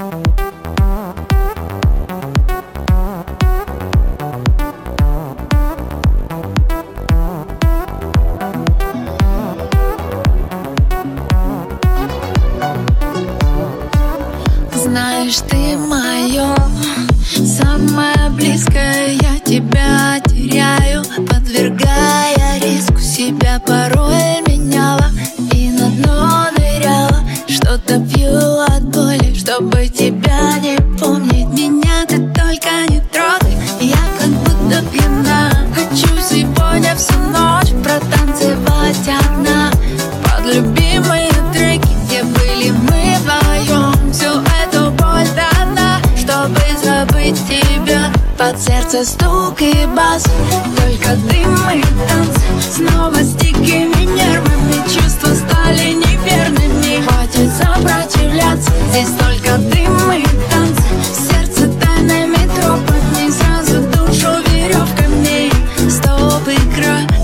Знаешь, ты мое самое близкое Я тебя только не трогай, я как будто пьяна. Хочу сегодня всю ночь протанцевать одна. Под любимые треки, где были мы вдвоем Всю эту боль дана, чтобы забыть тебя. Под сердце стук и бас, только дым и танцы Снова с дикими нервами, чувства стали неверными. Хватит сопротивляться, здесь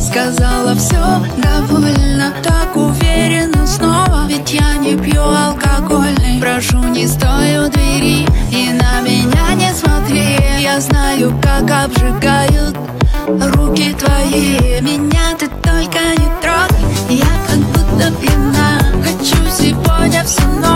сказала все довольно Так уверенно снова, ведь я не пью алкогольный. Прошу, не стой у двери и на меня не смотри. Я знаю, как обжигают руки твои. Меня ты только не трогай, я как будто пьяна. Хочу сегодня всю ночь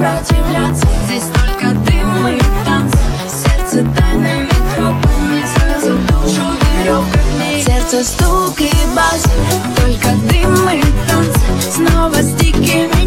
сопротивляться, здесь только дым и танцы Сердце тайными тропами, сразу душу веревками Сердце стук и бас, только дым и танцы Снова с дикими